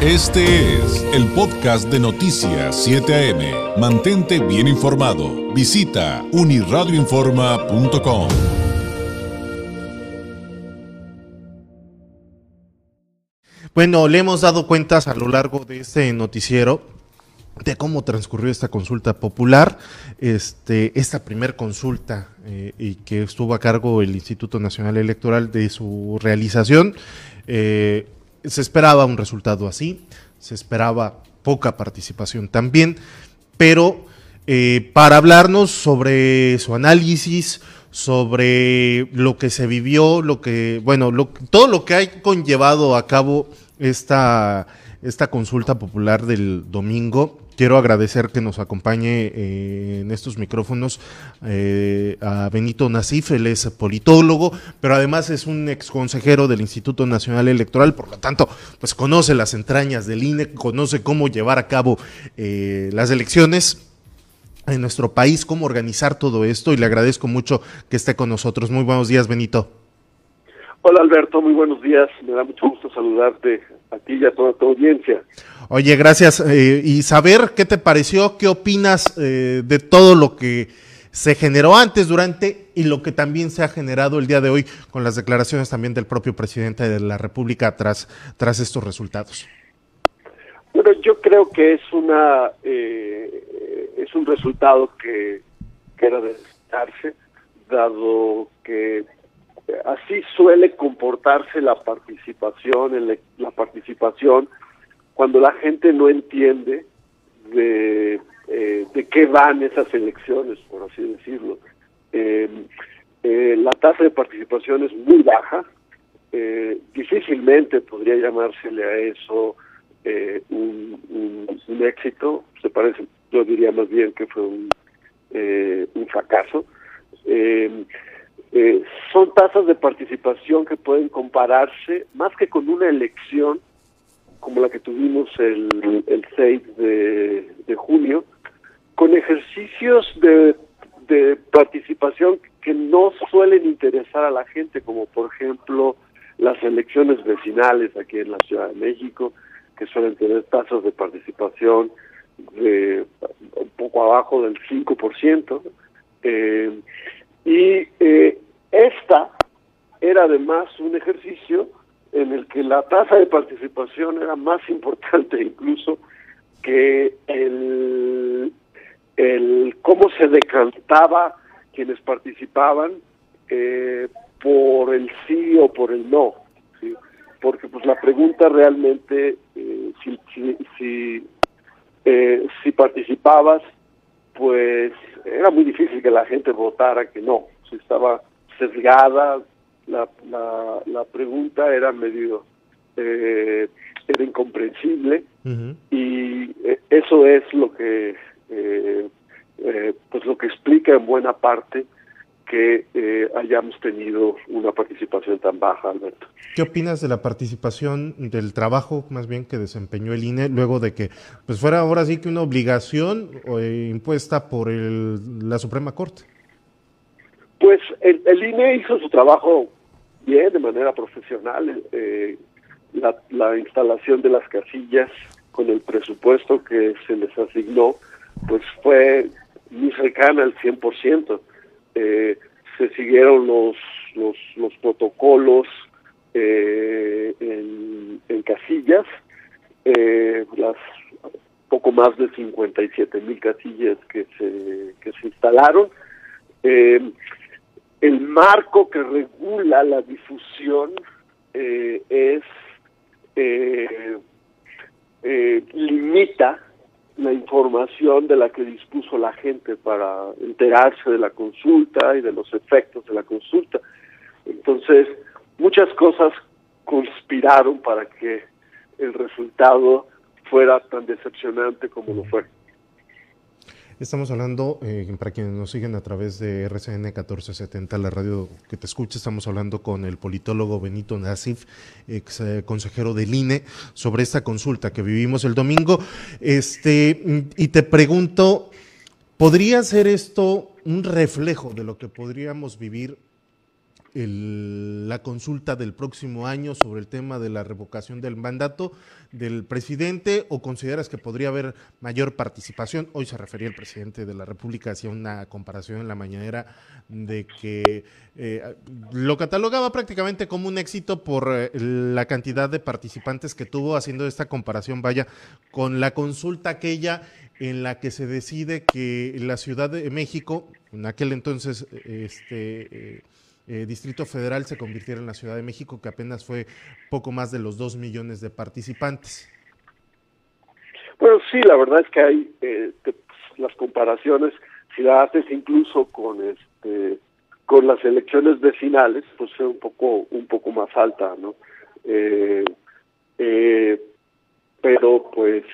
Este es el podcast de Noticias 7 AM. Mantente bien informado. Visita uniradioinforma.com. Bueno, le hemos dado cuentas a lo largo de este noticiero de cómo transcurrió esta consulta popular, este, esta primer consulta eh, y que estuvo a cargo el Instituto Nacional Electoral de su realización. Eh, se esperaba un resultado así, se esperaba poca participación también, pero eh, para hablarnos sobre su análisis, sobre lo que se vivió, lo que, bueno, todo lo que ha conllevado a cabo esta, esta consulta popular del domingo, Quiero agradecer que nos acompañe eh, en estos micrófonos eh, a Benito Nasif, él es politólogo, pero además es un ex consejero del Instituto Nacional Electoral, por lo tanto, pues conoce las entrañas del INE, conoce cómo llevar a cabo eh, las elecciones en nuestro país, cómo organizar todo esto y le agradezco mucho que esté con nosotros. Muy buenos días, Benito. Hola Alberto, muy buenos días. Me da mucho gusto saludarte a ti y a toda tu audiencia. Oye, gracias. Eh, y saber qué te pareció, qué opinas eh, de todo lo que se generó antes, durante y lo que también se ha generado el día de hoy con las declaraciones también del propio presidente de la República tras, tras estos resultados. Bueno, yo creo que es una eh, es un resultado que, que era de darse, dado que así suele comportarse la participación, la participación cuando la gente no entiende de, eh, de qué van esas elecciones, por así decirlo. Em, eh, la tasa de participación es muy baja, eh, difícilmente podría llamársele a eso un, un, éxito, se parece, yo diría más bien que fue un, un fracaso. Em, son tasas de participación que pueden compararse más que con una elección como la que tuvimos el, el 6 de, de junio, con ejercicios de, de participación que no suelen interesar a la gente, como por ejemplo las elecciones vecinales aquí en la Ciudad de México, que suelen tener tasas de participación de un poco abajo del 5%. Eh, y eh, esta era además un ejercicio en el que la tasa de participación era más importante incluso que el, el cómo se decantaba quienes participaban eh, por el sí o por el no, porque pues la pregunta realmente eh, si si si, eh, si participabas pues era muy difícil que la gente votara que no, si estaba sesgada la, la, la pregunta era medio eh, era incomprensible. Y eh, eso es lo que eh, pues lo que explica en buena parte que hayamos tenido una participación tan baja, Alberto. ¿Qué opinas de la participación, del trabajo más bien que desempeñó el INE luego de que pues fuera ahora sí que una obligación impuesta por el, la Suprema Corte? Pues el, el INE hizo su trabajo bien, de manera profesional, eh, la, la, instalación de las casillas con el presupuesto que se les asignó, pues fue muy cercana al 100%. Eh, se siguieron los, los, los protocolos eh, en, casillas, eh, las poco más de 57 mil casillas que se, que se instalaron. Eh, el marco que regula la difusión eh, es eh, limita la información de la que dispuso la gente para enterarse de la consulta y de los efectos de la consulta. Entonces, muchas cosas conspiraron para que el resultado fuera tan decepcionante como lo fue. Estamos hablando, eh, para quienes nos siguen a través de RCN 1470, la radio que te escucha, estamos hablando con el politólogo Benito Nasif, ex eh, consejero del INE, sobre esta consulta que vivimos el domingo. Este, y te pregunto, ¿podría ser esto un reflejo de lo que podríamos vivir la consulta del próximo año sobre el tema de la revocación del mandato del presidente o consideras que podría haber mayor participación? Hoy se refería el presidente de la República, hacía una comparación en la mañanera de que eh, lo catalogaba prácticamente como un éxito por eh, la cantidad de participantes que tuvo, haciendo esta comparación, vaya, con la consulta aquella en la que se decide que la Ciudad de México, en aquel entonces, este... Eh, eh, Distrito Federal se convirtiera en la Ciudad de México, que apenas fue poco más de los dos millones de participantes. Bueno, sí, la verdad es que hay eh, las comparaciones, si la haces incluso con este con las elecciones vecinales, pues es un poco un poco más alta, ¿no? Eh, pero pues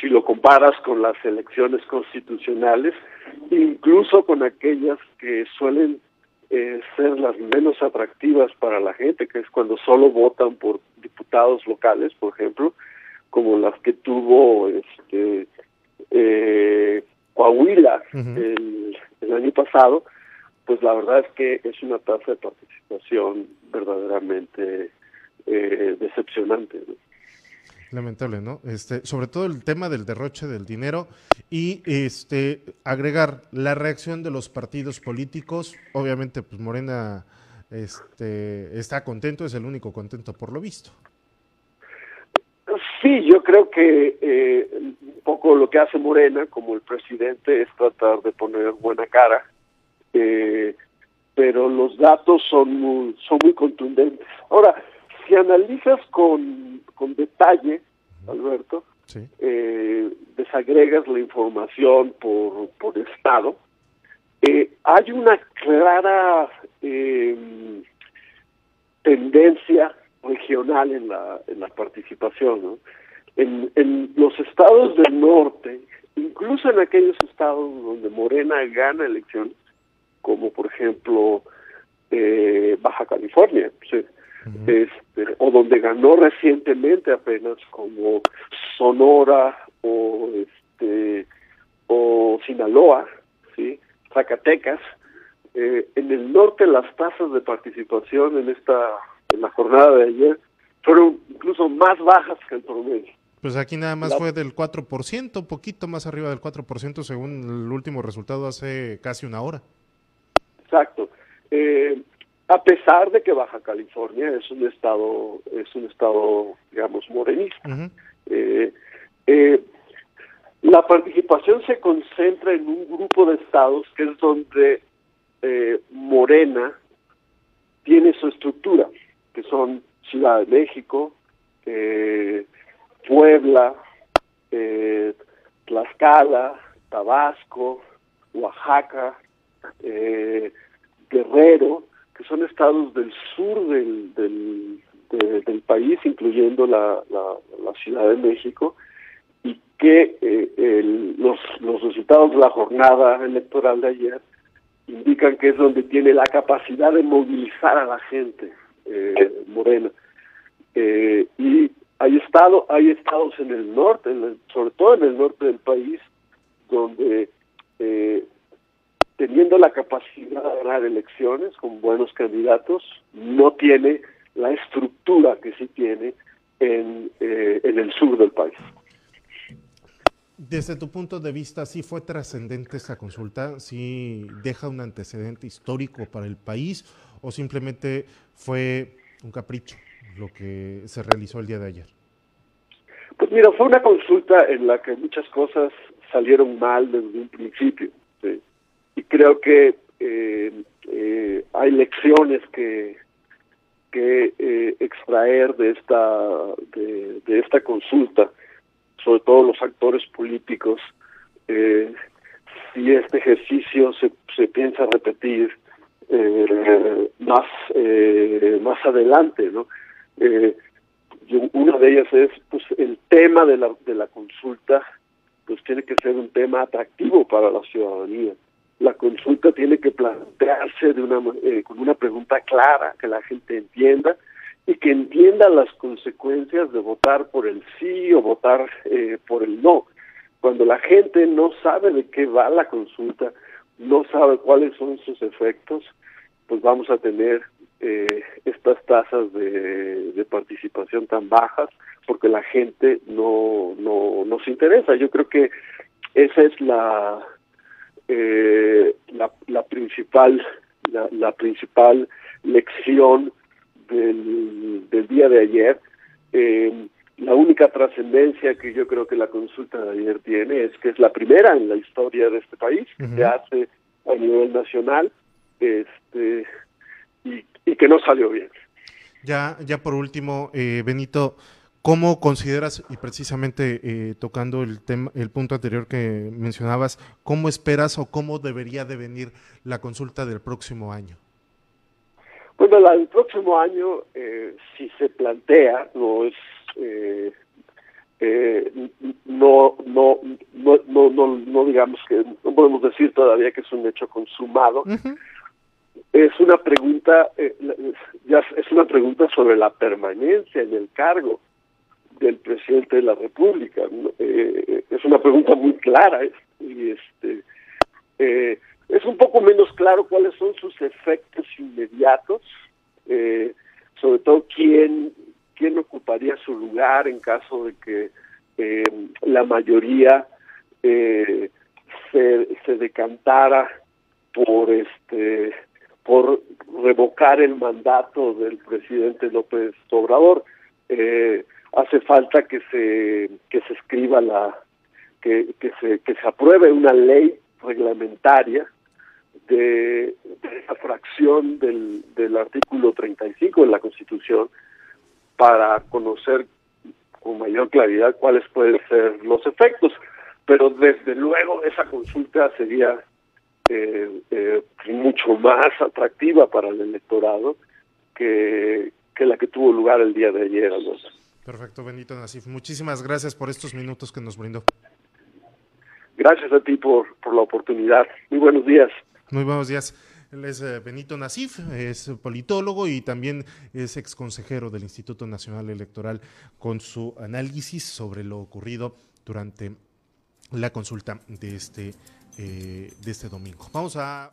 si lo comparas con las elecciones constitucionales, incluso con aquellas que suelen eh, ser las menos atractivas para la gente, que es cuando solo votan por diputados locales, por ejemplo, como las que tuvo este eh, Coahuila el, año pasado, pues la verdad es que es una tasa de participación verdaderamente eh, decepcionante. Lamentable, ¿no? Este, sobre todo el tema del derroche del dinero y este agregar la reacción de los partidos políticos. Obviamente, pues Morena este, está contento, es el único contento por lo visto. Sí, yo creo que eh, un poco lo que hace Morena, como el presidente, es tratar de poner buena cara, eh, pero los datos son muy, son muy contundentes. Ahora, si analizas con, con detalle, Alberto, eh, desagregas la información por, por estado, eh, hay una clara eh, tendencia regional en la, en la participación. En, en los estados del norte, incluso en aquellos estados donde Morena gana elecciones, como por ejemplo Baja California, ¿sí? Este, o donde ganó recientemente apenas como Sonora o este o Sinaloa, sí, Zacatecas. Eh, en el norte las tasas de participación en esta en la jornada de ayer fueron incluso más bajas que el promedio. Pues aquí nada más fue del 4%, poquito más arriba del 4% según el último resultado hace casi una hora. Exacto. Eh, a pesar de que Baja California es un estado es un estado digamos morenista eh, eh, la participación se concentra en un grupo de estados que es donde eh, Morena tiene su estructura que son Ciudad de México Puebla Tlaxcala Tabasco Oaxaca Guerrero que son estados del sur del, del, país, incluyendo la, la, Ciudad de México, y que eh, los, los resultados de la jornada electoral de ayer indican que es donde tiene la capacidad de movilizar a la gente eh, morena. Eh, y hay estado, hay estados en el norte, sobre todo en el norte del país, donde eh, teniendo la capacidad de ganar elecciones con buenos candidatos, no tiene la estructura que sí tiene en, eh, en el sur del país. Desde tu punto de vista, ¿sí fue trascendente esta consulta? ¿Sí deja un antecedente histórico para el país o simplemente fue un capricho lo que se realizó el día de ayer? Pues mira, fue una consulta en la que muchas cosas salieron mal desde un principio. Creo que eh, eh, hay lecciones que que eh, extraer de esta de, esta consulta sobre todo los actores políticos si este ejercicio se, se piensa repetir más más adelante no una de ellas es pues el tema de la de la consulta pues tiene que ser un tema atractivo para la ciudadanía la consulta tiene que plantearse de una, eh, con una pregunta clara, que la gente entienda y que entienda las consecuencias de votar por el sí o votar eh, por el no. Cuando la gente no sabe de qué va la consulta, no sabe cuáles son sus efectos, pues vamos a tener eh, estas tasas de, de, participación tan bajas porque la gente no, no, no se interesa. Yo creo que esa es la, eh, la, la, principal la, la, principal lección del, del día de ayer. Eh, la única trascendencia que yo creo que la consulta de ayer tiene es que es la primera en la historia de este país que se hace a nivel nacional este y, y, que no salió bien. Ya, ya por último, eh, Benito, ¿cómo consideras, y precisamente eh, tocando el, tema, el punto anterior que mencionabas, cómo esperas o cómo debería de venir la consulta del próximo año? Bueno, la del próximo año, eh, si se plantea, no es eh, eh, no, no, no, no, no, no, digamos que no podemos decir todavía que es un hecho consumado. Uh -huh. Es una pregunta, eh, ya es una pregunta sobre la permanencia en el cargo del presidente de la República. Eh, es una pregunta muy clara y este eh, es un poco menos claro cuáles son sus efectos inmediatos, sobre todo quién quién ocuparía su lugar en caso de que eh, la mayoría eh, se, se, decantara por este por revocar el mandato del presidente López Obrador. Eh, hace falta que se que se escriba la que, que se que se apruebe una ley reglamentaria de, de esa fracción del, del artículo 35 de la Constitución para conocer con mayor claridad cuáles pueden ser los efectos. Pero desde luego esa consulta sería eh, eh, mucho más atractiva para el electorado que, que, la que tuvo lugar el día de ayer. Alonso. Perfecto, Benito Nasif. Muchísimas gracias por estos minutos que nos brindó. Gracias a ti por, por la oportunidad. Muy buenos días. Muy buenos días. Él es Benito Nasif, es politólogo y también es ex consejero del Instituto Nacional Electoral con su análisis sobre lo ocurrido durante la consulta de este, eh, de este domingo. Vamos a...